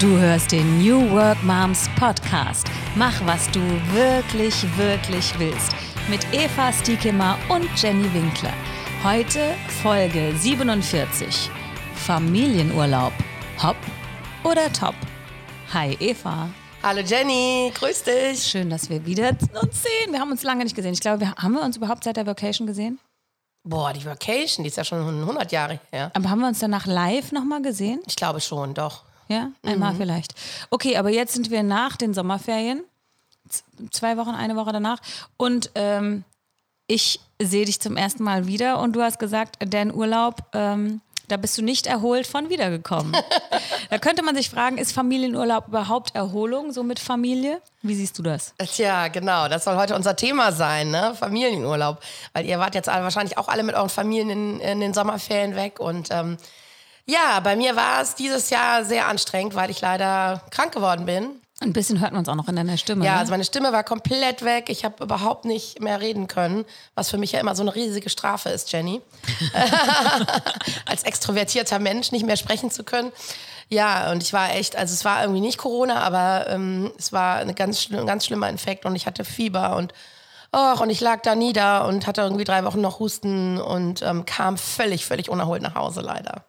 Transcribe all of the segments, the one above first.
Du hörst den New Work Moms Podcast. Mach, was du wirklich, wirklich willst. Mit Eva Stiekemar und Jenny Winkler. Heute Folge 47. Familienurlaub. Hopp oder top? Hi Eva. Hallo Jenny, grüß dich. Schön, dass wir wieder uns sehen. Wir haben uns lange nicht gesehen. Ich glaube, wir, haben wir uns überhaupt seit der Vacation gesehen? Boah, die Vacation, die ist ja schon 100 Jahre her. Aber haben wir uns danach live nochmal gesehen? Ich glaube schon, doch. Ja, einmal mhm. vielleicht. Okay, aber jetzt sind wir nach den Sommerferien. Z zwei Wochen, eine Woche danach. Und ähm, ich sehe dich zum ersten Mal wieder und du hast gesagt, dein Urlaub, ähm, da bist du nicht erholt von wiedergekommen. da könnte man sich fragen, ist Familienurlaub überhaupt Erholung, so mit Familie? Wie siehst du das? Tja, genau, das soll heute unser Thema sein, ne? Familienurlaub. Weil ihr wart jetzt alle, wahrscheinlich auch alle mit euren Familien in, in den Sommerferien weg und ähm, ja, bei mir war es dieses Jahr sehr anstrengend, weil ich leider krank geworden bin. Ein bisschen hört man es auch noch in deiner Stimme. Ja, ne? also meine Stimme war komplett weg. Ich habe überhaupt nicht mehr reden können, was für mich ja immer so eine riesige Strafe ist, Jenny. Als extrovertierter Mensch nicht mehr sprechen zu können. Ja, und ich war echt, also es war irgendwie nicht Corona, aber ähm, es war eine ganz, ein ganz schlimmer Infekt und ich hatte Fieber und Och, und ich lag da nieder und hatte irgendwie drei Wochen noch Husten und ähm, kam völlig, völlig unerholt nach Hause leider.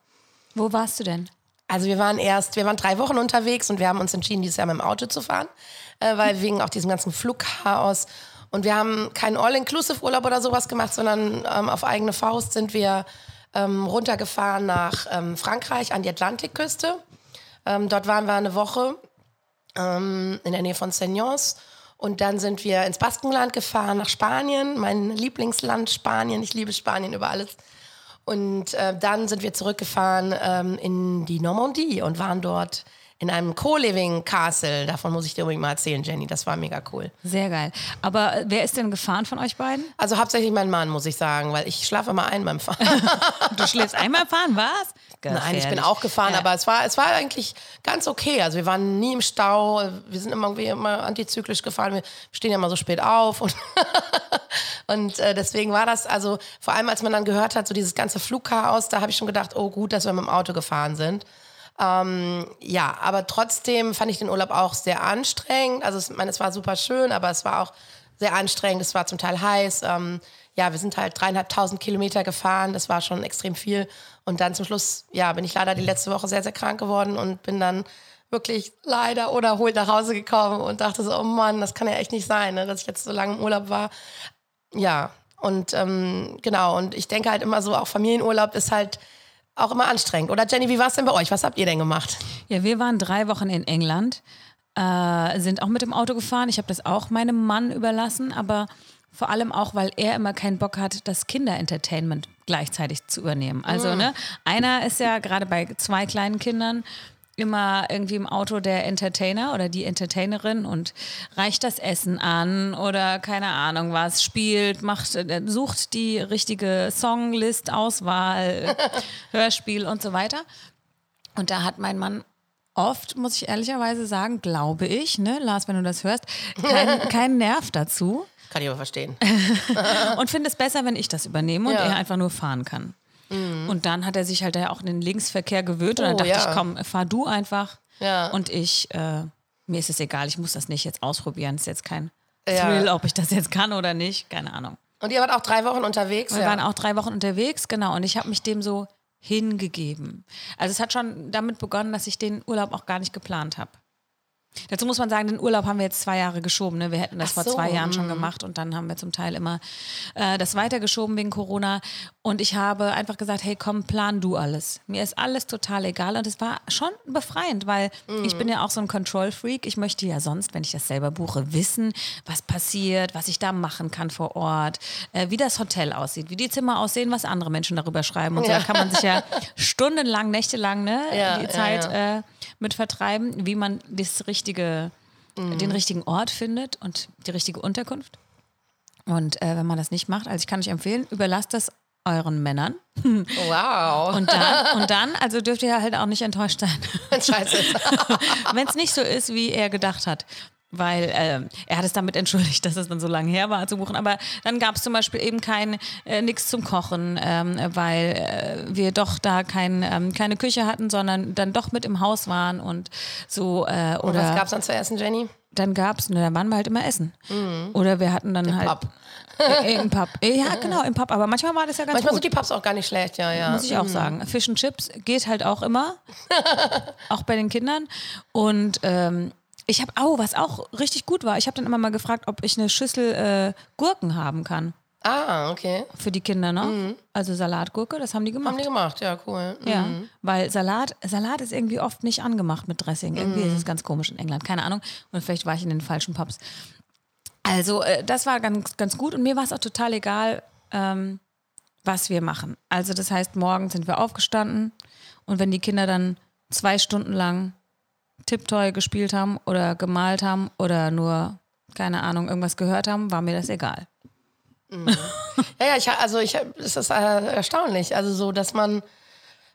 Wo warst du denn? Also wir waren erst, wir waren drei Wochen unterwegs und wir haben uns entschieden, dieses Jahr mit dem Auto zu fahren, äh, weil wegen auch diesem ganzen Flugchaos. Und wir haben keinen All-Inclusive-Urlaub oder sowas gemacht, sondern ähm, auf eigene Faust sind wir ähm, runtergefahren nach ähm, Frankreich an die Atlantikküste. Ähm, dort waren wir eine Woche ähm, in der Nähe von Seignons. Und dann sind wir ins Baskenland gefahren, nach Spanien, mein Lieblingsland Spanien. Ich liebe Spanien über alles. Und äh, dann sind wir zurückgefahren ähm, in die Normandie und waren dort in einem Co-Living Castle. Davon muss ich dir unbedingt mal erzählen, Jenny. Das war mega cool. Sehr geil. Aber äh, wer ist denn gefahren von euch beiden? Also hauptsächlich mein Mann, muss ich sagen, weil ich schlafe immer ein beim Fahren. du schläfst einmal fahren, was? Gefährlich. Nein, ich bin auch gefahren, ja. aber es war, es war eigentlich ganz okay. Also wir waren nie im Stau, wir sind immer, irgendwie immer antizyklisch gefahren. Wir stehen ja immer so spät auf und, und äh, deswegen war das, also vor allem als man dann gehört hat, so dieses ganze Flugchaos, da habe ich schon gedacht, oh gut, dass wir mit dem Auto gefahren sind. Ähm, ja, aber trotzdem fand ich den Urlaub auch sehr anstrengend. Also, ich meine, es war super schön, aber es war auch sehr anstrengend. Es war zum Teil heiß. Ähm, ja, wir sind halt dreieinhalbtausend Kilometer gefahren. Das war schon extrem viel. Und dann zum Schluss, ja, bin ich leider die letzte Woche sehr, sehr krank geworden und bin dann wirklich leider oder holt nach Hause gekommen und dachte so, oh Mann, das kann ja echt nicht sein, ne, dass ich jetzt so lange im Urlaub war. Ja, und ähm, genau, und ich denke halt immer so, auch Familienurlaub ist halt auch immer anstrengend. Oder Jenny, wie war es denn bei euch? Was habt ihr denn gemacht? Ja, wir waren drei Wochen in England, äh, sind auch mit dem Auto gefahren. Ich habe das auch meinem Mann überlassen, aber vor allem auch, weil er immer keinen Bock hat, das Kinderentertainment gleichzeitig zu übernehmen. Also, mm. ne, einer ist ja gerade bei zwei kleinen Kindern immer irgendwie im Auto der Entertainer oder die Entertainerin und reicht das Essen an oder keine Ahnung was, spielt, macht, äh, sucht die richtige Songlist, Auswahl, Hörspiel und so weiter. Und da hat mein Mann oft, muss ich ehrlicherweise sagen, glaube ich, ne, Lars, wenn du das hörst, keinen kein Nerv dazu. Kann ich aber verstehen. und finde es besser, wenn ich das übernehme und ja. er einfach nur fahren kann. Mhm. Und dann hat er sich halt ja auch in den Linksverkehr gewöhnt und dann oh, dachte ja. ich, komm, fahr du einfach. Ja. Und ich, äh, mir ist es egal, ich muss das nicht jetzt ausprobieren. Es ist jetzt kein Thrill, ob ich das jetzt kann oder nicht, keine Ahnung. Und ihr wart auch drei Wochen unterwegs? Wir waren auch drei Wochen unterwegs, genau. Und ich habe mich dem so hingegeben. Also es hat schon damit begonnen, dass ich den Urlaub auch gar nicht geplant habe. Dazu muss man sagen, den Urlaub haben wir jetzt zwei Jahre geschoben. Ne? Wir hätten das so, vor zwei Jahren schon mhm. gemacht und dann haben wir zum Teil immer äh, das weitergeschoben wegen Corona. Und ich habe einfach gesagt, hey komm, plan du alles. Mir ist alles total egal. Und es war schon befreiend, weil mhm. ich bin ja auch so ein Control-Freak. Ich möchte ja sonst, wenn ich das selber buche, wissen, was passiert, was ich da machen kann vor Ort, äh, wie das Hotel aussieht, wie die Zimmer aussehen, was andere Menschen darüber schreiben. Und so, da kann man sich ja stundenlang, nächtelang ne, ja, die Zeit ja, ja. Äh, mit vertreiben, wie man das richtige, mhm. den richtigen Ort findet und die richtige Unterkunft. Und äh, wenn man das nicht macht, also ich kann euch empfehlen, überlasst das euren Männern. Wow. Und dann, und dann, also dürft ihr halt auch nicht enttäuscht sein. Scheiße. wenn es nicht so ist, wie er gedacht hat. Weil äh, er hat es damit entschuldigt, dass es dann so lange her war zu buchen. Aber dann gab es zum Beispiel eben kein äh, nichts zum Kochen, ähm, weil äh, wir doch da kein, ähm, keine Küche hatten, sondern dann doch mit im Haus waren und so. Äh, oder Und was gab es dann zu essen, Jenny? dann gab es, da waren wir halt immer essen. Oder wir hatten dann halt Pub. äh, im Pub. Äh, Ja, genau, im Pub. Aber manchmal war das ja ganz Manchmal gut. sind die Pubs auch gar nicht schlecht, ja, ja. Muss ich auch sagen. Fish and Chips geht halt auch immer. auch bei den Kindern. Und ähm, ich habe, oh, was auch richtig gut war, ich habe dann immer mal gefragt, ob ich eine Schüssel äh, Gurken haben kann. Ah, okay. Für die Kinder, ne? Also Salatgurke, das haben die gemacht. Haben die gemacht, ja, cool. Ja, weil Salat, Salat ist irgendwie oft nicht angemacht mit Dressing. Irgendwie ist es ganz komisch in England, keine Ahnung. Und vielleicht war ich in den falschen Pubs. Also äh, das war ganz, ganz gut und mir war es auch total egal, ähm, was wir machen. Also das heißt, morgen sind wir aufgestanden und wenn die Kinder dann zwei Stunden lang Tiptoy gespielt haben oder gemalt haben oder nur, keine Ahnung, irgendwas gehört haben, war mir das egal. Ja, ja, ich, also ich, es ist äh, erstaunlich. Also so, dass man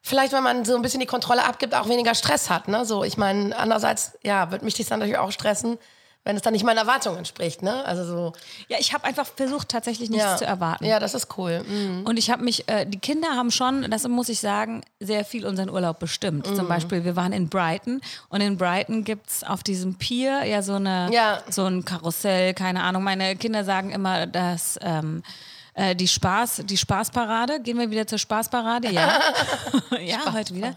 vielleicht, wenn man so ein bisschen die Kontrolle abgibt, auch weniger Stress hat. Ne? So, ich meine, andererseits, ja, wird mich das dann natürlich auch stressen, wenn es dann nicht meinen Erwartungen entspricht. Ne? Also so, Ja, ich habe einfach versucht, tatsächlich nichts ja. zu erwarten. Ja, das ist cool. Mhm. Und ich habe mich, äh, die Kinder haben schon, das muss ich sagen, sehr viel unseren Urlaub bestimmt. Mhm. Zum Beispiel, wir waren in Brighton und in Brighton gibt es auf diesem Pier ja so, eine, Ja. so ein Karussell, keine Ahnung. Meine Kinder sagen immer, dass ähm, äh, die, Spaß, die Spaßparade, gehen wir wieder zur Spaßparade? Ja, ja heute wieder.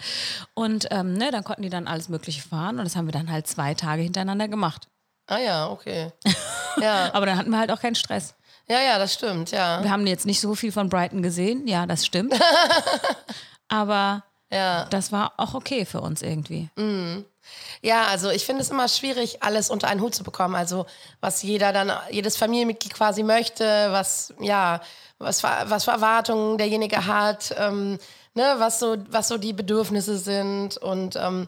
Und ähm, ne, dann konnten die dann alles Mögliche fahren und das haben wir dann halt zwei Tage hintereinander gemacht. Ah ja, okay. Ja, Aber dann hatten wir halt auch keinen Stress. ja, ja, das stimmt, ja. Wir haben jetzt nicht so viel von Brighton gesehen, ja, das stimmt. Aber Ja. das war auch okay für uns irgendwie. Ja, also ich finde es immer schwierig, alles unter einen Hut zu bekommen. Also was jeder dann, jedes Familienmitglied quasi möchte, was, ja, was, für- was für Erwartungen derjenige hat, ähm, ne, was so, was so die Bedürfnisse sind und ähm,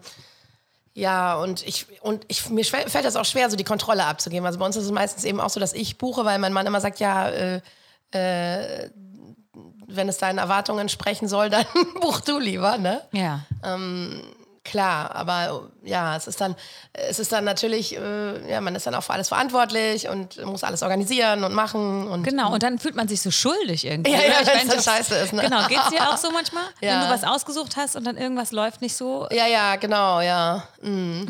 ja, und ich, und ich, mir fällt das auch schwer, so die Kontrolle abzugeben. Also bei uns ist es meistens eben auch so, dass ich buche, weil mein Mann immer sagt, ja, äh, äh, wenn es deinen Erwartungen entsprechen soll, dann buch du lieber, ne? Ja. Klar, aber ja, es ist dann, es ist dann natürlich, äh, ja, man ist dann auch für alles verantwortlich und muss alles organisieren und machen und Genau, und dann fühlt man sich so schuldig irgendwie. Ja, ja, wenn's meine, dann scheiße ist, ne? Genau, geht's dir auch so manchmal? Ja. Wenn du was ausgesucht hast und dann irgendwas läuft nicht so. ja, ja, genau, ja, mm.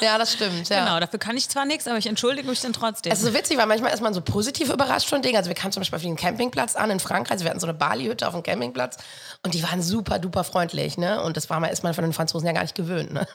ja, das stimmt, ja. Genau, dafür kann ich zwar nichts, aber ich entschuldige mich dann trotzdem. Es ist so witzig, weil manchmal ist man so positiv überrascht von Dingen. Also wir kamen zum Beispiel auf den Campingplatz an in Frankreich. Also wir hatten so eine Bali-Hütte auf dem Campingplatz und die waren super duper freundlich, ne? Und das war mal, ist man von den Franzosen ja gar nicht gewöhnt, ne?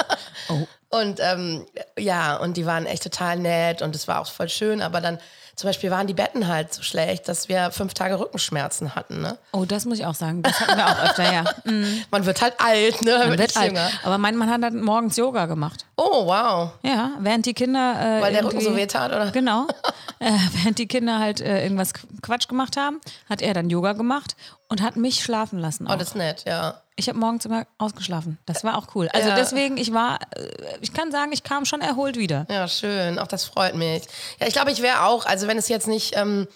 oh. Und ähm, ja, und die waren echt total nett und es war auch voll schön, aber dann zum Beispiel waren die Betten halt so schlecht, dass wir fünf Tage Rückenschmerzen hatten. Ne? oh, das muss ich auch sagen. Das hatten wir auch öfter, ja. Mhm. Man wird halt alt, ne? Man Man wird alt. jünger. Aber mein Mann hat dann morgens Yoga gemacht. Oh, wow. Ja, während die Kinder. Äh, Weil der Rücken so weh tat, oder? Genau. äh, während die Kinder halt äh, irgendwas Quatsch gemacht haben, hat er dann Yoga gemacht und hat mich schlafen lassen. Auch. Oh, das ist nett, ja. ich habe morgens immer ausgeschlafen. Das war auch cool. Also Ja. deswegen, ich war, äh, ich kann sagen, ich kam schon erholt wieder. Ja, schön. Auch das freut mich. Ja, ich glaube, ich wäre auch, also wenn es jetzt nicht, ähm,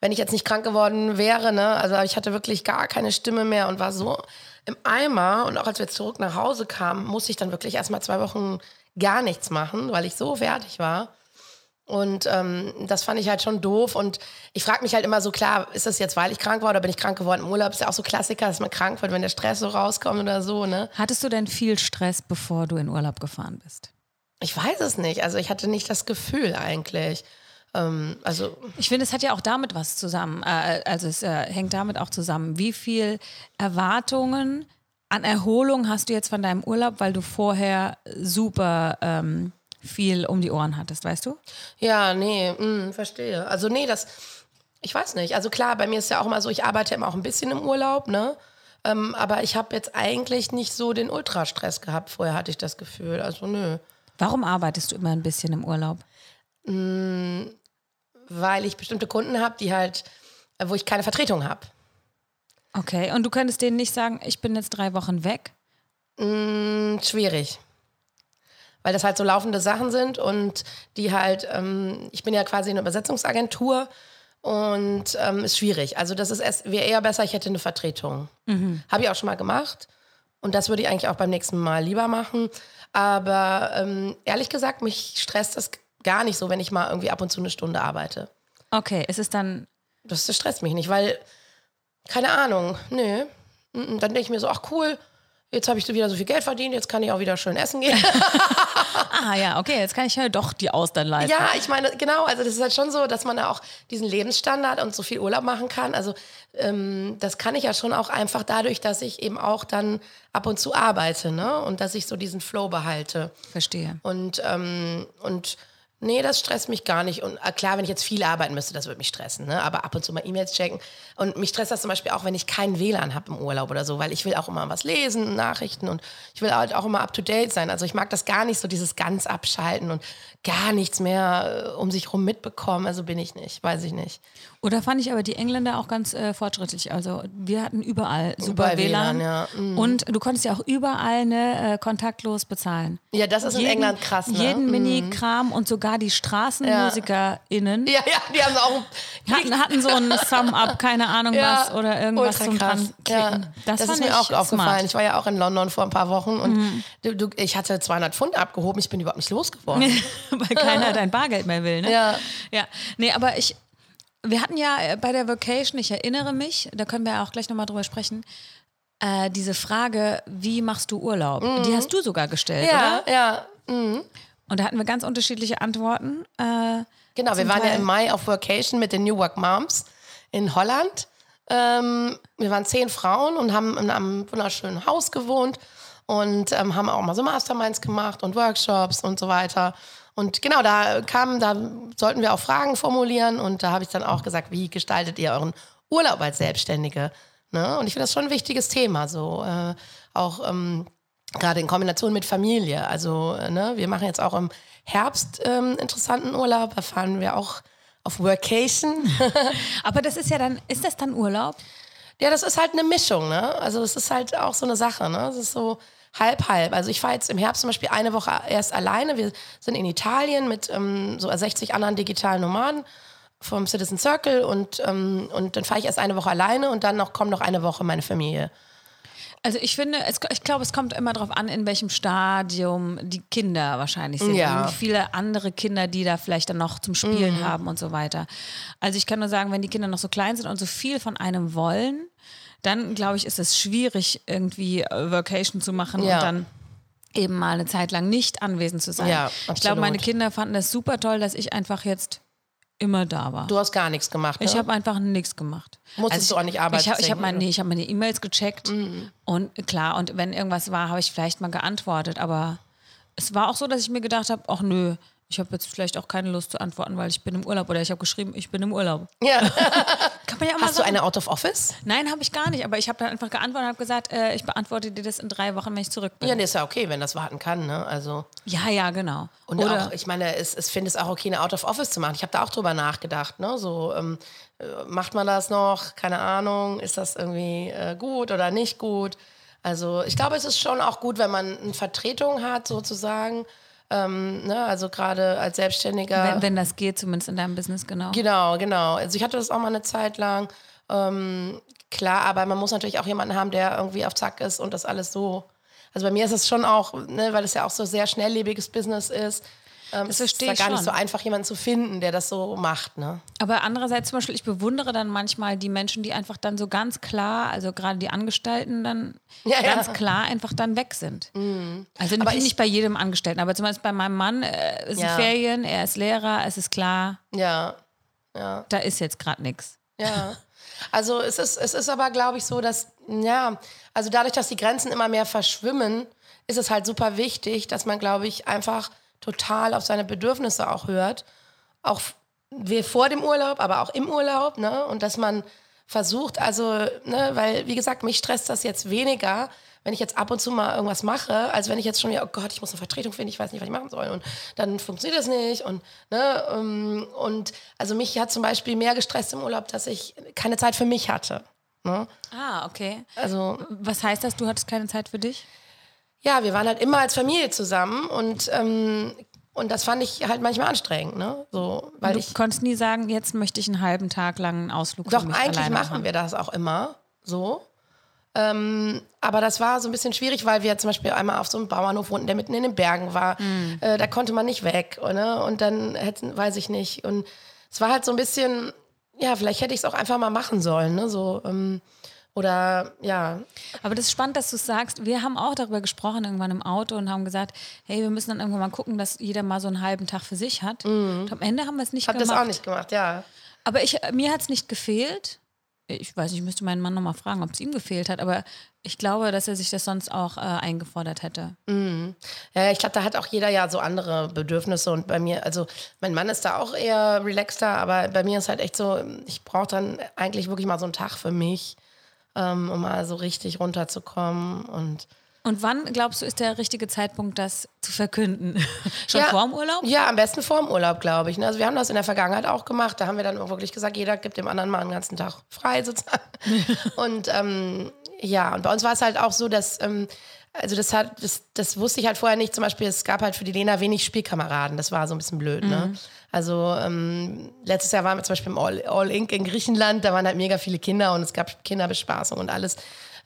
wenn ich jetzt nicht krank geworden wäre, ne, also ich hatte wirklich gar keine Stimme mehr und war so im Eimer. Und auch als wir zurück nach Hause kamen, musste ich dann wirklich erstmal zwei Wochen gar nichts machen, weil ich so fertig war. Und ähm, das fand ich halt schon doof. Und ich frage mich halt immer so, klar, ist das jetzt, weil ich krank war oder bin ich krank geworden im Urlaub? Ist ja auch so Klassiker, dass man krank wird, wenn der Stress so rauskommt oder so, ne? Hattest du denn viel Stress, bevor du in Urlaub gefahren bist? Ich weiß es nicht. Also ich hatte nicht das Gefühl eigentlich. Ähm, also Ich finde, es hat ja auch damit was zusammen. Äh, also es äh, hängt damit auch zusammen. Wie viel Erwartungen an Erholung hast du jetzt von deinem Urlaub, weil du vorher super ähm, viel um die Ohren hattest, weißt du? Ja, nee, mm, verstehe. Also nee, das, ich weiß nicht. Also klar, bei mir ist ja auch immer so, ich arbeite immer auch ein bisschen im Urlaub, ne? Ähm, aber ich habe jetzt eigentlich nicht so den Ultrastress gehabt. Vorher hatte ich das Gefühl. Also nö. Warum arbeitest du immer ein bisschen im Urlaub? Weil ich bestimmte Kunden habe, die halt, äh, wo ich keine Vertretung habe. Okay, und du könntest denen nicht sagen, ich bin jetzt drei Wochen weg? Mm, schwierig. Weil das halt so laufende Sachen sind und die halt, ähm, ich bin ja quasi eine Übersetzungsagentur und ähm, ist schwierig. Also das ist erst- wäre eher besser, ich hätte eine Vertretung. Habe ich auch schon mal gemacht und das würde ich eigentlich auch beim nächsten Mal lieber machen. Aber ähm, ehrlich gesagt, mich stresst das gar nicht so, wenn ich mal irgendwie ab und zu eine Stunde arbeite. Okay, ist es dann. Das, stresst mich nicht, weil, keine Ahnung, nö. Mm, Dann denke ich mir so, ach cool, jetzt habe ich wieder so viel Geld verdient, jetzt kann ich auch wieder schön essen gehen. Ah ja, okay, jetzt kann ich ja doch die Austern leisten. Ja, ich meine, genau, also das ist halt schon so, dass man da auch diesen Lebensstandard und so viel Urlaub machen kann. Also ähm, das kann ich ja schon auch einfach dadurch, dass ich eben auch dann ab und zu arbeite, ne? Und dass ich so diesen Flow behalte. Verstehe. Und, ähm, und nee, das stresst mich gar nicht. Und äh, klar, wenn ich jetzt viel arbeiten müsste, das würde mich stressen, ne? Aber ab und zu mal E-Mails checken. Und mich stresst das zum Beispiel auch, wenn ich keinen WLAN habe im Urlaub oder so, weil ich will auch immer was lesen, Nachrichten und ich will halt auch immer up to date sein. Also ich mag das gar nicht so, dieses ganz abschalten und gar nichts mehr äh, um sich rum mitbekommen. Also bin ich nicht, weiß ich nicht. Oder fand ich aber die Engländer auch ganz äh, fortschrittlich. Also wir hatten überall super Überall WLAN. WLAN, ja. Mhm. Und du konntest ja auch überall ne, äh, kontaktlos bezahlen. Ja, das ist in England krass, ne? Jeden Mini-Kram und sogar die StraßenmusikerInnen Ja, ja, die haben auch. hatten, hatten so ein Sum-Up, keine Ahnung Ja, was oder irgendwas zum krass. dran Ja, das, fand ist mir auch aufgefallen. smart. Ich war ja auch in London vor ein paar Wochen und du, du, ich hatte 200 Pfund abgehoben, ich bin überhaupt nicht losgeworden. Weil keiner dein Bargeld mehr will, ne? Ja. Ja. Nee, aber ich, wir hatten ja äh, bei der Vacation, ich erinnere mich, da können wir auch gleich nochmal drüber sprechen, äh, diese Frage, wie machst du Urlaub? Die hast du sogar gestellt, Mhm. Ja, oder? ja. Und da hatten wir ganz unterschiedliche Antworten. Äh, Genau, wir waren ja Teil- im Mai auf Workation mit den New Work Moms in Holland. Ähm, wir waren zehn Frauen und haben in einem wunderschönen Haus gewohnt und ähm, haben auch mal so Masterminds gemacht und Workshops und so weiter. Und genau, da kamen, da sollten wir auch Fragen formulieren und da habe ich dann auch gesagt, wie gestaltet ihr euren Urlaub als Selbstständige? Ne? Und ich finde das schon ein wichtiges Thema, so äh, auch ähm, gerade in Kombination mit Familie. Also äh, ne, wir machen jetzt auch im Herbst ähm, interessanten Urlaub. Da fahren wir auch auf Workation. aber das ist ja dann, ist das dann Urlaub? ja, das ist halt eine Mischung. Ne? Also es ist halt auch so eine Sache. Ne? Es ist so halb halb. Also ich fahre jetzt im Herbst zum Beispiel eine Woche erst alleine. Wir sind in Italien mit ähm, so 60 anderen digitalen Nomaden vom Citizen Circle und, ähm, und dann fahre ich erst eine Woche alleine und dann noch kommt noch eine Woche meine Familie. Also ich finde, es, ich glaube, es kommt immer darauf an, in welchem Stadium die Kinder wahrscheinlich sind. Ja. Wie viele andere Kinder, die da vielleicht dann noch zum Spielen haben und so weiter. Also ich kann nur sagen, wenn die Kinder noch so klein sind und so viel von einem wollen, dann glaube ich, ist es schwierig, irgendwie äh, Vacation zu machen Ja. und dann eben mal eine Zeit lang nicht anwesend zu sein. Ja, ich glaube, meine Kinder fanden das super toll, dass ich einfach jetzt immer da war. Du hast gar nichts gemacht. Ne? Ich habe einfach nichts gemacht. Also Musstest ich, du auch nicht Arbeit Ich habe ich hab senken, meine, nee, hab meine E-Mails gecheckt und klar, und wenn irgendwas war, habe ich vielleicht mal geantwortet, aber es war auch so, dass ich mir gedacht habe, ach nö, ich habe jetzt vielleicht auch keine Lust zu antworten, weil ich bin im Urlaub oder ich habe geschrieben, ich bin im Urlaub. ja. Kann man ja auch Hast du sagen. eine Out of Office? Nein, habe ich gar nicht, aber ich habe dann einfach geantwortet und habe gesagt, äh, ich beantworte dir das in drei Wochen, wenn ich zurück bin. Ja, nee, ist ja okay, wenn das warten kann. Ne? Also Ja, ja, genau. Und oder auch, ich meine, es, es finde es auch okay, eine Out of Office zu machen. Ich habe da auch drüber nachgedacht. Ne? So, ähm, äh, macht man das noch? Keine Ahnung. Ist das irgendwie äh, gut oder nicht gut? Also ich glaube, es ist schon auch gut, wenn man eine Vertretung hat, sozusagen. Ähm, ne? Also gerade als Selbstständiger. wenn, wenn das geht, zumindest in deinem Business, genau. Genau, genau. Also ich hatte das auch mal eine Zeit lang. Ähm, klar, aber man muss natürlich auch jemanden haben, der irgendwie auf Zack ist und das alles so. Also bei mir ist es schon auch, ne, weil es ja auch so sehr schnelllebiges Business ist. Ähm, es ist verstehe ich gar nicht so einfach, jemanden zu finden, der das so macht. Ne? Aber andererseits zum Beispiel, ich bewundere dann manchmal die Menschen, die einfach dann so ganz klar, also gerade die Angestellten dann Ja, ja. ganz klar einfach dann weg sind. Also Aber nicht, ich- nicht bei jedem Angestellten, aber zum Beispiel bei meinem Mann, äh, es sind Ja. Ferien, er ist Lehrer, es ist klar, Ja, ja. da ist jetzt gerade nichts. Ja. Also es ist, es ist aber, glaube ich, so, dass, ja, also dadurch, dass die Grenzen immer mehr verschwimmen, ist es halt super wichtig, dass man, glaube ich, einfach total auf seine Bedürfnisse auch hört. Auch wir vor dem Urlaub, aber auch im Urlaub, ne? Und dass man versucht, also, ne, weil, wie gesagt, mich stresst das jetzt weniger, wenn ich jetzt ab und zu mal irgendwas mache, als wenn ich jetzt schon wieder, oh Gott, ich muss eine Vertretung finden, ich weiß nicht, was ich machen soll. Und dann funktioniert das nicht. Und, ne, ähm, und also mich hat zum Beispiel mehr gestresst im Urlaub, dass ich keine Zeit für mich hatte. Ne? Ah, okay. Also, Was heißt das, du hattest keine Zeit für dich? Ja, wir waren halt immer als Familie zusammen und, ähm, und das fand ich halt manchmal anstrengend, ne? So, weil Du ich. konntest nie sagen, jetzt möchte ich einen halben Tag lang einen Ausflug Doch, für mich eigentlich machen wir das auch immer so. Ähm, aber das war so ein bisschen schwierig, weil wir zum Beispiel einmal auf so einem Bauernhof wohnten, der mitten in den Bergen war. Mhm. Äh, da konnte man nicht weg. Ne? Und dann hätten, weiß ich nicht. Und es war halt so ein bisschen, ja, vielleicht hätte ich es auch einfach mal machen sollen. Ne? So, ähm, oder ja, Aber das ist spannend, dass du es sagst. Wir haben auch darüber gesprochen irgendwann im Auto und haben gesagt, hey, wir müssen dann irgendwann mal gucken, dass jeder mal so einen halben Tag für sich hat. Und am Ende haben wir es nicht hab gemacht. Mhm. das auch nicht gemacht, ja. Aber ich, mir hat es nicht gefehlt. Ich weiß nicht, ich müsste meinen Mann nochmal fragen, ob es ihm gefehlt hat. Aber ich glaube, dass er sich das sonst auch äh, eingefordert hätte. Ja, ich glaube, da hat auch jeder ja so andere Bedürfnisse und bei mir, also mein Mann ist da auch eher relaxter, aber bei mir ist halt echt so, ich brauche dann eigentlich wirklich mal so einen Tag für mich, ähm, um mal so richtig runterzukommen und Und wann, glaubst du, ist der richtige Zeitpunkt, das zu verkünden? Schon Ja. vor dem Urlaub? Ja, am besten vor dem Urlaub, glaube ich. ne? Also wir haben das in der Vergangenheit auch gemacht. Da haben wir dann auch wirklich gesagt, jeder gibt dem anderen mal einen ganzen Tag frei sozusagen. und ähm, ja, und bei uns war es halt auch so, dass, ähm, also das hat, das, das wusste ich halt vorher nicht. Zum Beispiel, es gab halt für die Lena wenig Spielkameraden. Das war so ein bisschen blöd, ne? Also ähm, letztes Jahr waren wir zum Beispiel im All, All Inc. in Griechenland, da waren halt mega viele Kinder und es gab Kinderbespaßung und alles.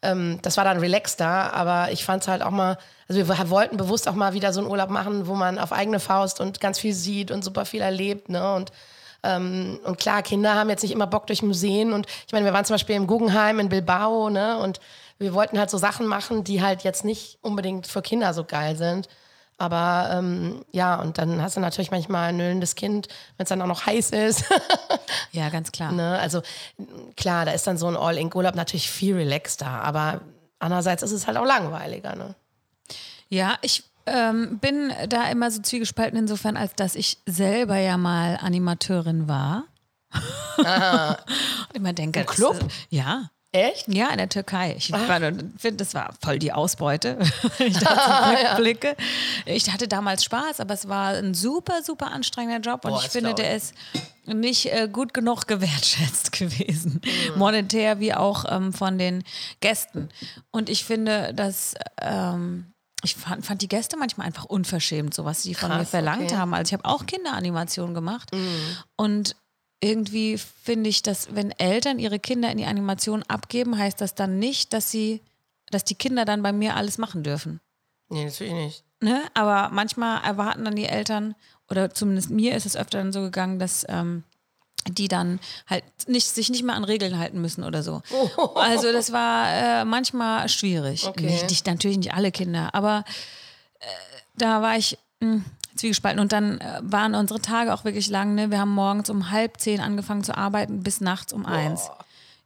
Ähm, das war dann relaxter, aber ich fand es halt auch mal, also wir wollten bewusst auch mal wieder so einen Urlaub machen, wo man auf eigene Faust und ganz viel sieht und super viel erlebt, ne? Und ähm, und klar, Kinder haben jetzt nicht immer Bock durch Museen. Und ich meine, wir waren zum Beispiel im Guggenheim in Bilbao, ne? Und wir wollten halt so Sachen machen, die halt jetzt nicht unbedingt für Kinder so geil sind. Aber ähm, ja, und dann hast du natürlich manchmal ein nölendes Kind, wenn es dann auch noch heiß ist. Ja, ganz klar. ne? Also klar, da ist dann so ein All-In-Urlaub natürlich viel relaxter. Aber andererseits ist es halt auch langweiliger. Ne? Ja, ich ähm, bin da immer so zwiegespalten insofern, als dass ich selber ja mal Animateurin war. Und immer denke, Im Club? Das, ja. Echt? Ja, in der Türkei. Ich finde, das war voll die Ausbeute. wenn ich da zurückblicke. Ich hatte damals Spaß, aber es war ein super, super anstrengender Job und Boah, ich finde, der ist nicht äh, gut genug gewertschätzt gewesen. Mhm. Monetär wie auch ähm, von den Gästen. Und ich finde, dass. Ähm, ich fand, fand die Gäste manchmal einfach unverschämt, so was sie von mir Krass, verlangt okay. Mhm. haben. Also ich habe auch Kinderanimationen gemacht und irgendwie finde ich, dass wenn Eltern ihre Kinder in die Animation abgeben, heißt das dann nicht, dass sie, dass die Kinder dann bei mir alles machen dürfen. Nee, natürlich nicht. Ne? Aber manchmal erwarten dann die Eltern, oder zumindest mir ist es öfter dann so gegangen, dass ähm, die dann halt nicht, sich nicht mehr an Regeln halten müssen oder so. Also das war äh, manchmal schwierig. Okay. Nicht, nicht, natürlich nicht alle Kinder, aber äh, da war ich mh, zwiegespalten. Und dann äh, waren unsere Tage auch wirklich lang. Ne? Wir haben morgens um halb zehn angefangen zu arbeiten bis nachts um eins.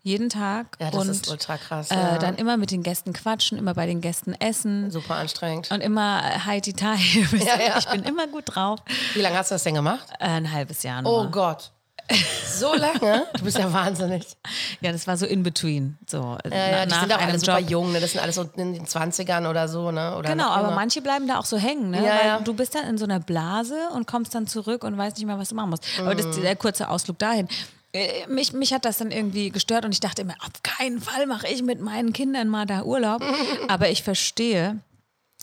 Jeden Tag. Ja, das und ist ultra krass. äh, ja. dann immer mit den Gästen quatschen, immer bei den Gästen essen. Super anstrengend. Und immer äh, Heidi Tai. Ja, ja. Ich bin immer gut drauf. Wie lange hast du das denn gemacht? Äh, ein halbes Jahr nur. Oh Gott. So lange? Du bist ja wahnsinnig. Ja, das war so in between. So, Ja, ja, die sind auch alle super Job. jung, ne? Das sind alles so in den 20ern oder so, ne? Oder Genau, aber manche bleiben da auch so hängen, ne? Ja, Weil ja. du bist dann in so einer Blase und kommst dann zurück und weißt nicht mehr, was du machen musst. Aber das Mhm. ist der kurze Ausflug dahin. Äh, Mich, mich hat das dann irgendwie gestört und ich dachte immer, auf keinen Fall mache ich mit meinen Kindern mal da Urlaub. Aber ich verstehe,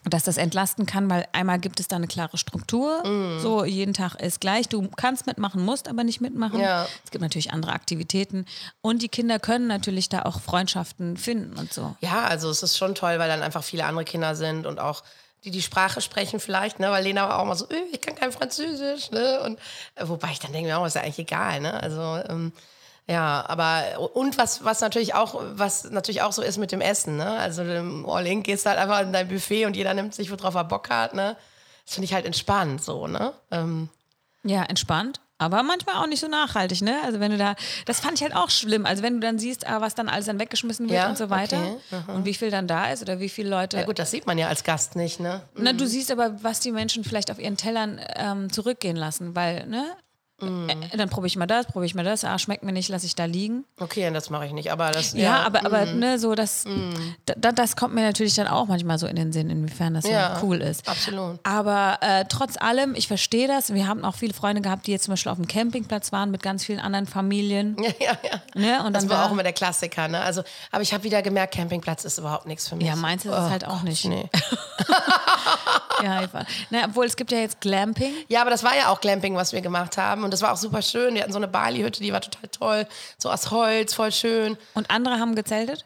dass das entlasten kann, weil einmal gibt es da eine klare Struktur. Mhm. So, jeden Tag ist gleich. Du kannst mitmachen, musst aber nicht mitmachen. Ja. Es gibt natürlich andere Aktivitäten. Und die Kinder können natürlich da auch Freundschaften finden und so. Ja, also es ist schon toll, weil dann einfach viele andere Kinder sind und auch die die Sprache sprechen vielleicht, ne? Weil Lena war auch mal so, "Äh, ich kann kein Französisch, ne? Und äh, wobei ich dann denke, mir auch, ist ja eigentlich egal, ne? Also ähm, ja, aber und was was natürlich auch was natürlich auch so ist mit dem Essen, ne? Also im All In gehst halt einfach in dein Buffet und jeder nimmt sich worauf er Bock hat, ne? Das finde ich halt entspannt so, ne? Ähm, Ja, entspannt. Aber manchmal auch nicht so nachhaltig, ne? Also wenn du da, das fand ich halt auch schlimm. Also wenn du dann siehst, ah, was dann alles dann weggeschmissen wird Ja, und so weiter okay, und wie viel dann da ist oder wie viele Leute. ja gut, das sieht man ja als Gast nicht, ne? Na, du siehst aber, was die Menschen vielleicht auf ihren Tellern ähm, zurückgehen lassen, weil, ne? Äh, dann probiere ich mal das, probiere ich mal das, ah, schmeckt mir nicht, lasse ich da liegen. Okay, das mache ich nicht, aber das Ja, aber, aber ne, so das, da, das kommt mir natürlich dann auch manchmal so in den Sinn, inwiefern das Ja, cool ist. absolut. Aber äh, trotz allem, ich verstehe das. Wir haben auch viele Freunde gehabt, die jetzt zum Beispiel auf dem Campingplatz waren mit ganz vielen anderen Familien. Ja, ja, ja. Ne? Und Das dann war auch immer der Klassiker, ne? Also, aber ich habe wieder gemerkt, Campingplatz ist überhaupt nichts für mich. Ja, meins ist es Oh halt auch Gott, nicht. Nee. Ja, war, na, obwohl es gibt ja jetzt Glamping. Ja, aber das war ja auch Glamping, was wir gemacht haben. Und das war auch super schön. Wir hatten so eine Bali-Hütte, die war total toll. So aus Holz, voll schön. Und andere haben gezeltet?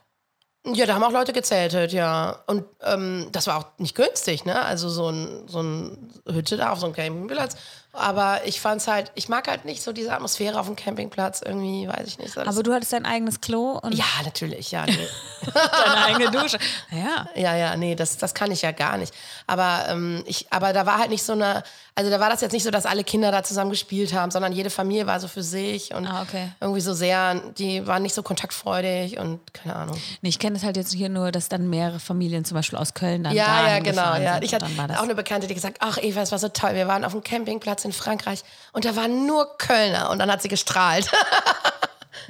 Ja, da haben auch Leute gezeltet, ja. Und ähm, das war auch nicht günstig, ne? Also so ein, so ein Hütte da auf so einem Campingplatz. Aber ich fand's halt, ich mag halt nicht so diese Atmosphäre auf dem Campingplatz irgendwie, weiß ich nicht. Aber du hattest dein eigenes Klo und ja, natürlich, ja. Nee. deine eigene Dusche. Ja. Ja, ja, nee, das, das kann ich ja gar nicht. Aber, ähm, ich, aber da war halt nicht so eine, also da war das jetzt nicht so, dass alle Kinder da zusammen gespielt haben, sondern jede Familie war so für sich und Ah, okay. irgendwie so sehr, die waren nicht so kontaktfreudig und keine Ahnung. Nee, ich kenne es halt jetzt hier nur, dass dann mehrere Familien zum Beispiel aus Köln dann Ja, dahin ja, genau. Ja. Ich hatte das. auch eine Bekannte, die gesagt ach Eva, es war so toll. Wir waren auf einem Campingplatz in Frankreich und da waren nur Kölner und dann hat sie gestrahlt.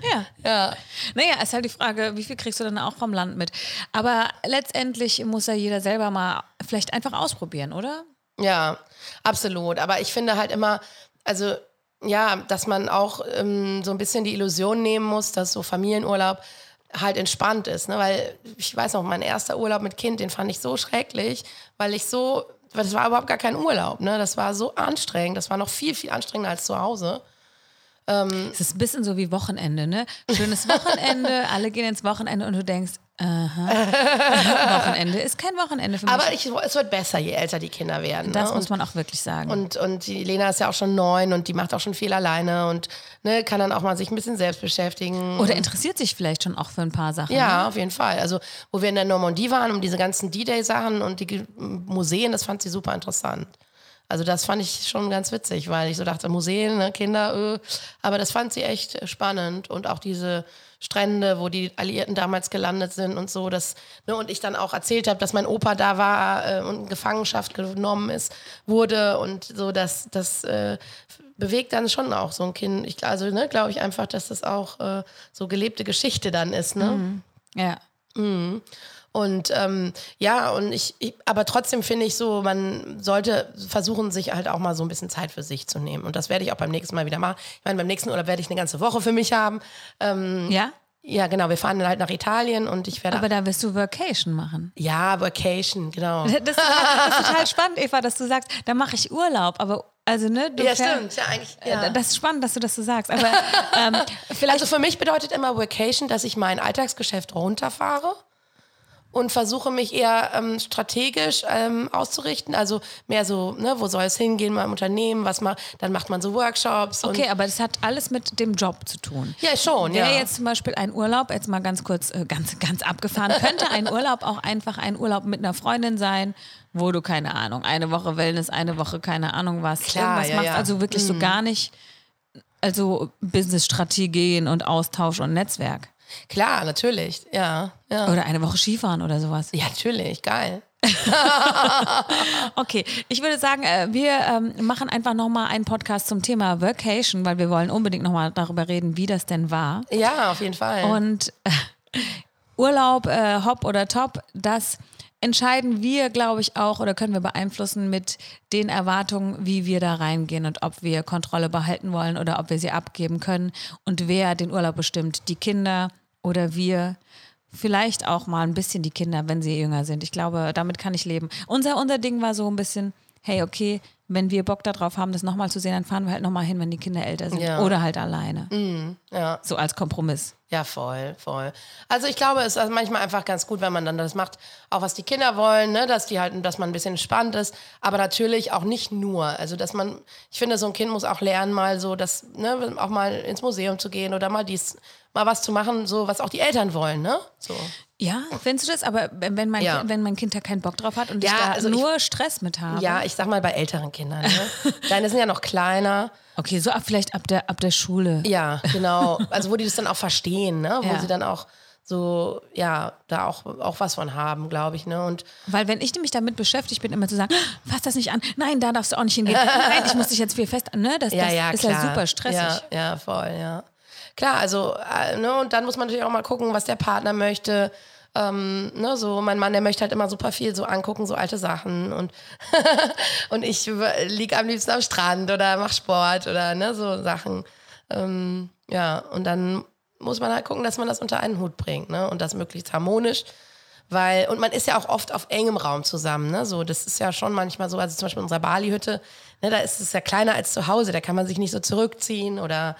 Ja. ja. Naja, ist halt die Frage, wie viel kriegst du dann auch vom Land mit? Aber letztendlich muss ja jeder selber mal vielleicht einfach ausprobieren, oder? Ja, absolut. Aber ich finde halt immer, also ja, dass man auch ähm, so ein bisschen die Illusion nehmen muss, dass so Familienurlaub halt entspannt ist. Ne? Weil ich weiß noch, mein erster Urlaub mit Kind, den fand ich so schrecklich, weil ich so, weil das war überhaupt gar kein Urlaub. Ne? Das war so anstrengend. Das war noch viel, viel anstrengender als zu Hause. Es ist ein bisschen so wie Wochenende, ne? Schönes Wochenende, alle gehen ins Wochenende und du denkst, aha, Wochenende ist kein Wochenende für mich. Aber ich, es wird besser, je älter die Kinder werden. das ne? muss man auch wirklich sagen. Und, und die Lena ist ja auch schon neun und die macht auch schon viel alleine und ne, kann dann auch mal sich ein bisschen selbst beschäftigen. oder interessiert sich vielleicht schon auch für ein paar Sachen. ne? Ja, auf jeden Fall. Also, wo wir in der Normandie waren, um diese ganzen D-Day-Sachen und die Museen, das fand sie super interessant. Also, das fand ich schon ganz witzig, weil ich so dachte, Museen, ne, Kinder, äh. aber das fand sie echt spannend und auch diese Strände, wo die Alliierten damals gelandet sind und so, das, ne, und ich dann auch erzählt habe, dass mein Opa da war äh, und in Gefangenschaft genommen ist, wurde und so, das, das äh, bewegt dann schon auch so ein Kind. Ich, also, ne, glaube ich einfach, dass das auch äh, so gelebte Geschichte dann ist, ne? Ja. Und ähm, ja, und ich, ich, aber trotzdem finde ich so, man sollte versuchen, sich halt auch mal so ein bisschen Zeit für sich zu nehmen. Und das werde ich auch beim nächsten Mal wieder machen. Ich meine, beim nächsten Urlaub werde ich eine ganze Woche für mich haben. Ähm, Ja? Ja, genau, wir fahren dann halt nach Italien und ich werde. Aber da wirst du Vacation machen. ja, Vacation, genau. Das, das ist total spannend, Eva, dass du sagst, da mache ich Urlaub. Aber, also, ne? Ja, stimmt. Ja, eigentlich. Ja. Äh, Das ist spannend, dass du das so sagst. Aber ähm, vielleicht. Also für mich bedeutet immer Vacation, dass ich mein Alltagsgeschäft runterfahre und versuche mich eher ähm, strategisch ähm, auszurichten. Also mehr so, ne, wo soll es hingehen, mal im Unternehmen, was macht, dann macht man so Workshops. Okay, aber das hat alles mit dem Job zu tun. Ja, schon, Wäre ja. jetzt zum Beispiel ein Urlaub, jetzt mal ganz kurz, äh, ganz, ganz abgefahren, könnte ein Urlaub auch einfach ein Urlaub mit einer Freundin sein, wo du, keine Ahnung, eine Woche Wellness, eine Woche, keine Ahnung was, Klar, irgendwas ja, machst, ja. Mhm. also wirklich so gar nicht, also Business-Strategien und Austausch und Netzwerk. Klar, natürlich, ja. Ja, Oder eine Woche Skifahren oder sowas. ja natürlich, geil. Okay, ich würde sagen, äh, wir ähm, machen einfach nochmal einen Podcast zum Thema Vacation, weil wir wollen unbedingt nochmal darüber reden, wie das denn war. Ja, auf jeden Fall. Und äh, Urlaub, äh, hopp oder top, das entscheiden wir, glaube ich, auch oder können wir beeinflussen mit den Erwartungen, wie wir da reingehen und ob wir Kontrolle behalten wollen oder ob wir sie abgeben können und wer den Urlaub bestimmt, die Kinder oder wir. Vielleicht auch mal ein bisschen die Kinder, wenn sie jünger sind. Ich glaube, damit kann ich leben. Unser, unser Ding war so ein bisschen, hey, okay, wenn wir Bock darauf haben, das nochmal zu sehen, dann fahren wir halt nochmal hin, wenn die Kinder älter sind. Ja. Oder halt alleine. ja. So als Kompromiss. Ja, voll, voll. Also ich glaube, es ist also manchmal einfach ganz gut, wenn man dann das macht, auch was die Kinder wollen, ne, dass die halt, dass man ein bisschen entspannt ist, aber natürlich auch nicht nur. Also dass man, ich finde, so ein Kind muss auch lernen, mal so, das, ne, auch mal ins Museum zu gehen oder mal dies, mal was zu machen, so was auch die Eltern wollen, ne? So. Ja, findest du das? Aber wenn mein, Ja. wenn mein Kind da keinen Bock drauf hat und Ja, ich da also ich- nur Stress mit habe. Ja, ich sag mal bei älteren Kindern. Ne? Deine sind ja noch kleiner. Okay, so ab, vielleicht ab der, ab der Schule. Ja, genau. Also wo die das dann auch verstehen, ne? Wo Ja. sie dann auch so, ja, da auch, auch was von haben, glaube ich, ne? Und Weil wenn ich nämlich damit beschäftigt bin, immer zu sagen, "Ah, fass das nicht an, nein, da darfst du auch nicht hingehen, nein, ich muss dich jetzt viel fest, ne? Das, ja, das ja, ist klar. ja super stressig. Ja, ja, voll, ja. Klar, also, äh, ne, und dann muss man natürlich auch mal gucken, was der Partner möchte. Ähm, ne, so, mein Mann, der möchte halt immer super viel so angucken, so alte Sachen und, und ich liege am liebsten am Strand oder mach Sport oder ne, so Sachen. Ähm, ja, und dann muss man halt gucken, dass man das unter einen Hut bringt, ne? Und das möglichst harmonisch. Weil, und man ist ja auch oft auf engem Raum zusammen, ne? So, das ist ja schon manchmal so, also zum Beispiel in unserer Bali-Hütte, ne, da ist es ja kleiner als zu Hause, da kann man sich nicht so zurückziehen oder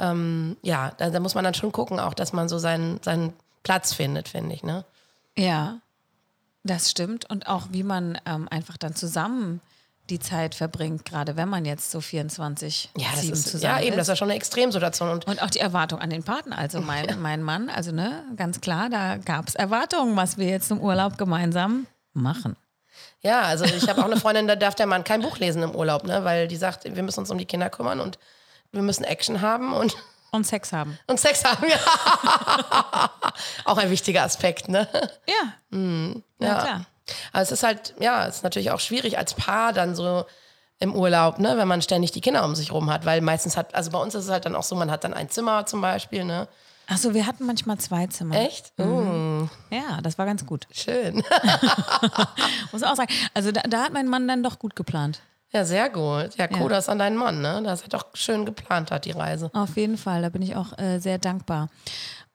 ähm, ja, da, da muss man dann schon gucken, auch, dass man so seinen, seinen Platz findet, finde ich, ne? Ja, das stimmt. Und auch wie man ähm, einfach dann zusammen die Zeit verbringt, gerade wenn man jetzt so 24 Ja, das 7 ist, zusammen ja eben, das ist ja schon eine Extremsituation. Und Und auch die Erwartung an den Partner. Also mein, mein Mann, also ne, ganz klar, da gab es Erwartungen, was wir jetzt im Urlaub gemeinsam machen. ja, also ich habe auch eine Freundin, da darf der Mann kein Buch lesen im Urlaub, ne? weil die sagt, wir müssen uns um die Kinder kümmern und wir müssen Action haben und, Und Sex haben. und Sex haben. Ja. auch ein wichtiger Aspekt, ne? Ja. ja, Ja. klar. Aber es ist halt, ja, es ist natürlich auch schwierig als Paar dann so im Urlaub, ne, wenn man ständig die Kinder um sich rum hat, weil meistens hat, also bei uns ist es halt dann auch so, man hat dann ein Zimmer zum Beispiel, ne? Achso, wir hatten manchmal zwei Zimmer. Echt? Uh, Ja, das war ganz gut. schön. Muss auch sagen. Also da, da hat mein Mann dann doch gut geplant. Ja, sehr gut. Ja, cool, Ja. das an deinen Mann, ne? Dass er doch schön geplant hat, die Reise. Auf jeden Fall, da bin ich auch äh, sehr dankbar.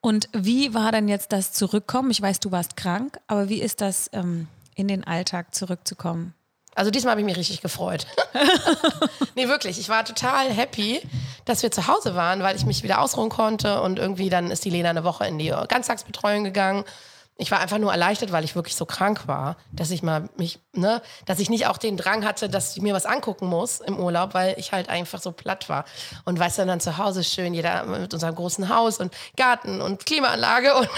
Und wie war dann jetzt das Zurückkommen? Ich weiß, du warst krank, aber wie ist das, ähm, in den Alltag zurückzukommen? Also diesmal habe ich mich richtig gefreut. nee, wirklich. Ich war total happy, dass wir zu Hause waren, weil ich mich wieder ausruhen konnte und irgendwie dann ist die Lena eine Woche in die Ganztagsbetreuung gegangen. Ich war einfach nur erleichtert, weil ich wirklich so krank war, dass ich mal mich, ne, dass ich nicht auch den Drang hatte, dass ich mir was angucken muss im Urlaub, weil ich halt einfach so platt war. Und weißt du, dann zu Hause schön, jeder mit unserem großen Haus und Garten und Klimaanlage und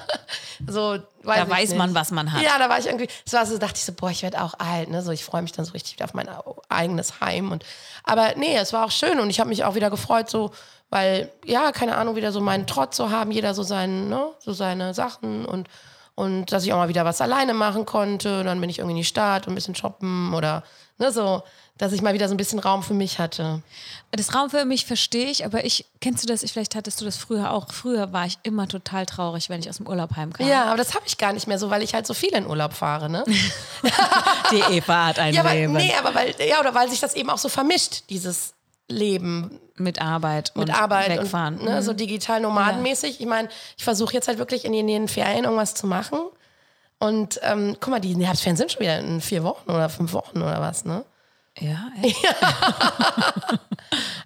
so. Weiß Da weiß nicht. man, was man hat. Ja, da war ich irgendwie, das war so, dachte ich so, boah, ich werde auch alt, ne? So, ich freue mich dann so richtig wieder auf mein eigenes Heim. Und, aber nee, es war auch schön und ich habe mich auch wieder gefreut, so, weil, ja, keine Ahnung, wieder so meinen Trotz zu haben, jeder so seinen, ne, so seine Sachen und, und dass ich auch mal wieder was alleine machen konnte. Und dann bin ich irgendwie in die Stadt und ein bisschen shoppen oder, ne, so, dass ich mal wieder so ein bisschen Raum für mich hatte. Das Raum für mich verstehe ich, aber ich, kennst du das, vielleicht hattest du das früher auch. Früher war ich immer total traurig, wenn ich aus dem Urlaub heimkam. Ja, aber das habe ich gar nicht mehr so, weil ich halt so viel in Urlaub fahre, ne? Die Eva hat ein Ja, aber, Leben. nee, aber weil, ja, oder weil sich das eben auch so vermischt, dieses Leben Mit Arbeit und mit Arbeit wegfahren. und ne, so digital nomadenmäßig. Ich meine, ich versuche jetzt halt wirklich in den, Ferien irgendwas zu machen. Und ähm, guck mal, die Herbstferien sind schon wieder in vier Wochen oder fünf Wochen oder was, ne? Ja, echt?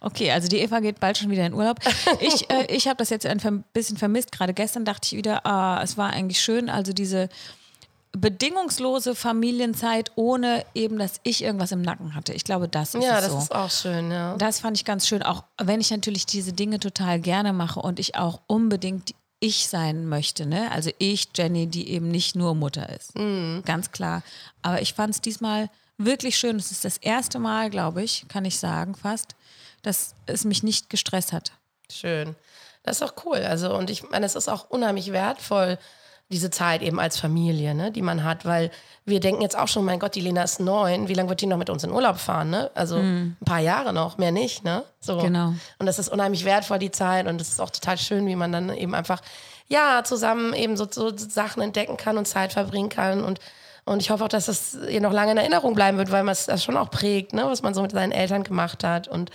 okay, also die Eva geht bald schon wieder in Urlaub. Ich, äh, ich habe das jetzt ein bisschen vermisst. Gerade gestern dachte ich wieder, ah, es war eigentlich schön. Also diese bedingungslose Familienzeit, ohne eben, dass ich irgendwas im Nacken hatte. Ich glaube, das ist Ja, das so. ist auch schön, ja. Das fand ich ganz schön, auch wenn ich natürlich diese Dinge total gerne mache und ich auch unbedingt ich sein möchte. Ne? Also ich, Jenny, die eben nicht nur Mutter ist. Ganz klar. Aber ich fand es diesmal wirklich schön. Es ist das erste Mal, glaube ich, kann ich sagen fast, dass es mich nicht gestresst hat. Schön. Das ist auch cool. Also, und ich meine, es ist auch unheimlich wertvoll, diese Zeit eben als Familie, ne, die man hat, weil wir denken jetzt auch schon, mein Gott, die Lena ist neun, wie lange wird die noch mit uns in Urlaub fahren, ne? Also ein paar Jahre noch, mehr nicht, ne? So. Genau. Und das ist unheimlich wertvoll, die Zeit, und es ist auch total schön, wie man dann eben einfach, ja, zusammen eben so, so Sachen entdecken kann und Zeit verbringen kann und und ich hoffe auch, dass das ihr noch lange in Erinnerung bleiben wird, weil man es das schon auch prägt, ne, was man so mit seinen Eltern gemacht hat. Und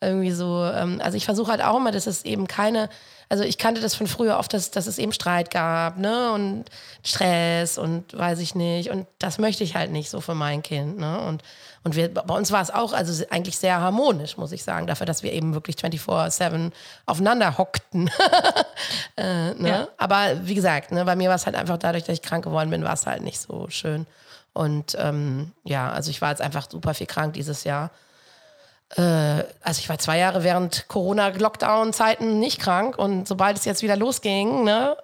irgendwie so, ähm, also ich versuche halt auch immer, dass es eben keine, also ich kannte das von früher oft, dass, dass es eben Streit gab, ne? Und Stress und weiß ich nicht. Und das möchte ich halt nicht so für mein Kind, ne? Und, und wir, bei uns war es auch also eigentlich sehr harmonisch, muss ich sagen, dafür, dass wir eben wirklich 24-7 aufeinander hockten. äh, ne? Ja. Aber wie gesagt, ne, bei mir war es halt einfach dadurch, dass ich krank geworden bin, war es halt nicht so schön. Und ähm, ja, also ich war jetzt einfach super viel krank dieses Jahr. Äh, also ich war zwei Jahre während Corona-Lockdown-Zeiten nicht krank und sobald es jetzt wieder losging, ne,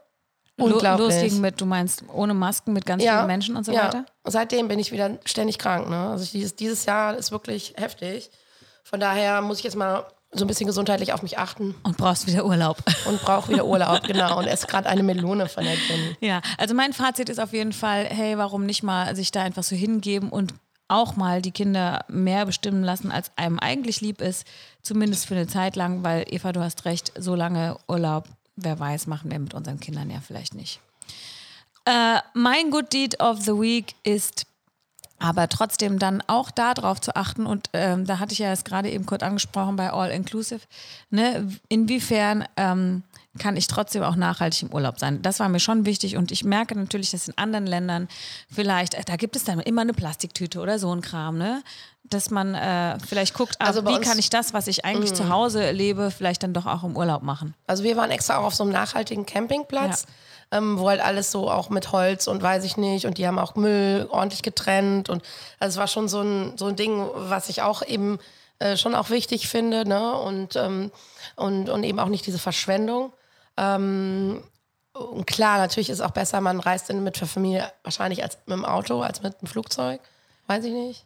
unglaublich. Loslegen mit, du meinst, ohne Masken, mit ganz vielen Menschen und so ja. weiter? Seitdem bin ich wieder ständig krank. Ne? Also dieses, dieses Jahr ist wirklich heftig. Von daher muss ich jetzt mal so ein bisschen gesundheitlich auf mich achten Und brauchst wieder Urlaub. und brauche wieder Urlaub, genau. Und esse gerade eine Melone von der Jenny. Ja, also mein Fazit ist auf jeden Fall, hey, warum nicht mal sich da einfach so hingeben und auch mal die Kinder mehr bestimmen lassen, als einem eigentlich lieb ist, zumindest für eine Zeit lang, weil Eva, du hast recht, so lange Urlaub, wer weiß, machen wir mit unseren Kindern ja vielleicht nicht. Äh, mein Good Deed of the Week ist aber trotzdem dann auch darauf zu achten, und ähm, da hatte ich ja es gerade eben kurz angesprochen bei All Inclusive, ne, inwiefern ähm, kann ich trotzdem auch nachhaltig im Urlaub sein. Das war mir schon wichtig und ich merke natürlich, dass in anderen Ländern vielleicht, äh, da gibt es dann immer eine Plastiktüte oder so ein Kram, ne? Dass man äh, vielleicht guckt, ah, Also bei wie kann ich das, was ich eigentlich zu Hause lebe, vielleicht dann doch auch im Urlaub machen. Also wir waren extra auch auf so einem nachhaltigen Campingplatz, ähm, wo halt alles so auch mit Holz und weiß ich nicht und die haben auch Müll ordentlich getrennt und also es war schon so ein, so ein Ding, was ich auch eben äh, schon auch wichtig finde ne? und, ähm, und, und eben auch nicht diese Verschwendung. Ähm, und klar, natürlich ist es auch besser, man reist in, mit der Familie wahrscheinlich als mit dem Auto als mit dem Flugzeug, weiß ich nicht.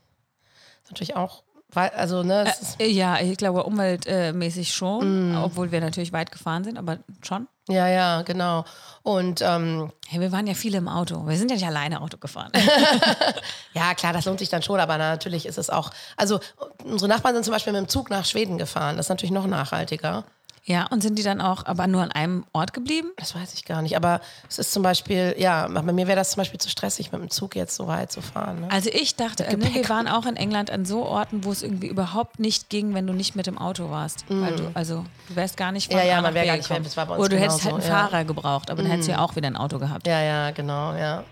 Ist natürlich auch, also ne, ist, Äh, Ja, ich glaube umweltmäßig schon, Mm. obwohl wir natürlich weit gefahren sind, aber schon. ja, ja, genau. Und ähm, Hey, wir waren ja viele im Auto. Wir sind ja nicht alleine Auto gefahren. Ja, klar, das lohnt sich dann schon, aber natürlich ist es auch. Also, unsere Nachbarn sind zum Beispiel mit dem Zug nach Schweden gefahren. Das ist natürlich noch nachhaltiger. Ja, und sind die dann auch aber nur an einem Ort geblieben? Das weiß ich gar nicht. Aber es ist zum Beispiel, ja, bei mir wäre das zum Beispiel zu stressig, mit dem Zug jetzt so weit zu fahren. Ne? Also ich dachte, äh, ne, wir waren auch in England an so Orten, wo es irgendwie überhaupt nicht ging, wenn du nicht mit dem Auto warst. Weil du, also du wärst gar nicht von Mm. Ja, ja, man nach wär B gar nicht mehr- das war bei uns Oder du hättest halt einen ja. Mm. Fahrer gebraucht, aber dann hättest du ja auch wieder ein Auto gehabt. Ja, ja, genau, ja.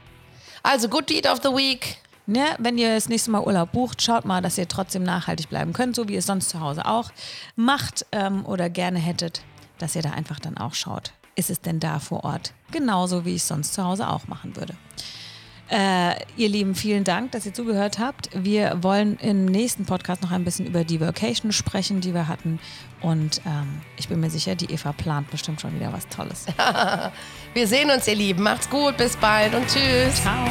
Also, Good Deed of the Week. Ne, wenn ihr das nächste Mal Urlaub bucht, schaut mal, dass ihr trotzdem nachhaltig bleiben könnt, so wie ihr es sonst zu Hause auch macht ähm, oder gerne hättet, dass ihr da einfach dann auch schaut. Ist es denn da vor Ort? Genauso wie ich es sonst zu Hause auch machen würde. Äh, ihr Lieben, vielen Dank, dass ihr zugehört habt. Wir wollen im nächsten Podcast noch ein bisschen über die Vacation sprechen, die wir hatten. Und ähm, ich bin mir sicher, die Eva plant bestimmt schon wieder was Tolles. Wir sehen uns, ihr Lieben. Macht's gut, bis bald und tschüss. Ciao.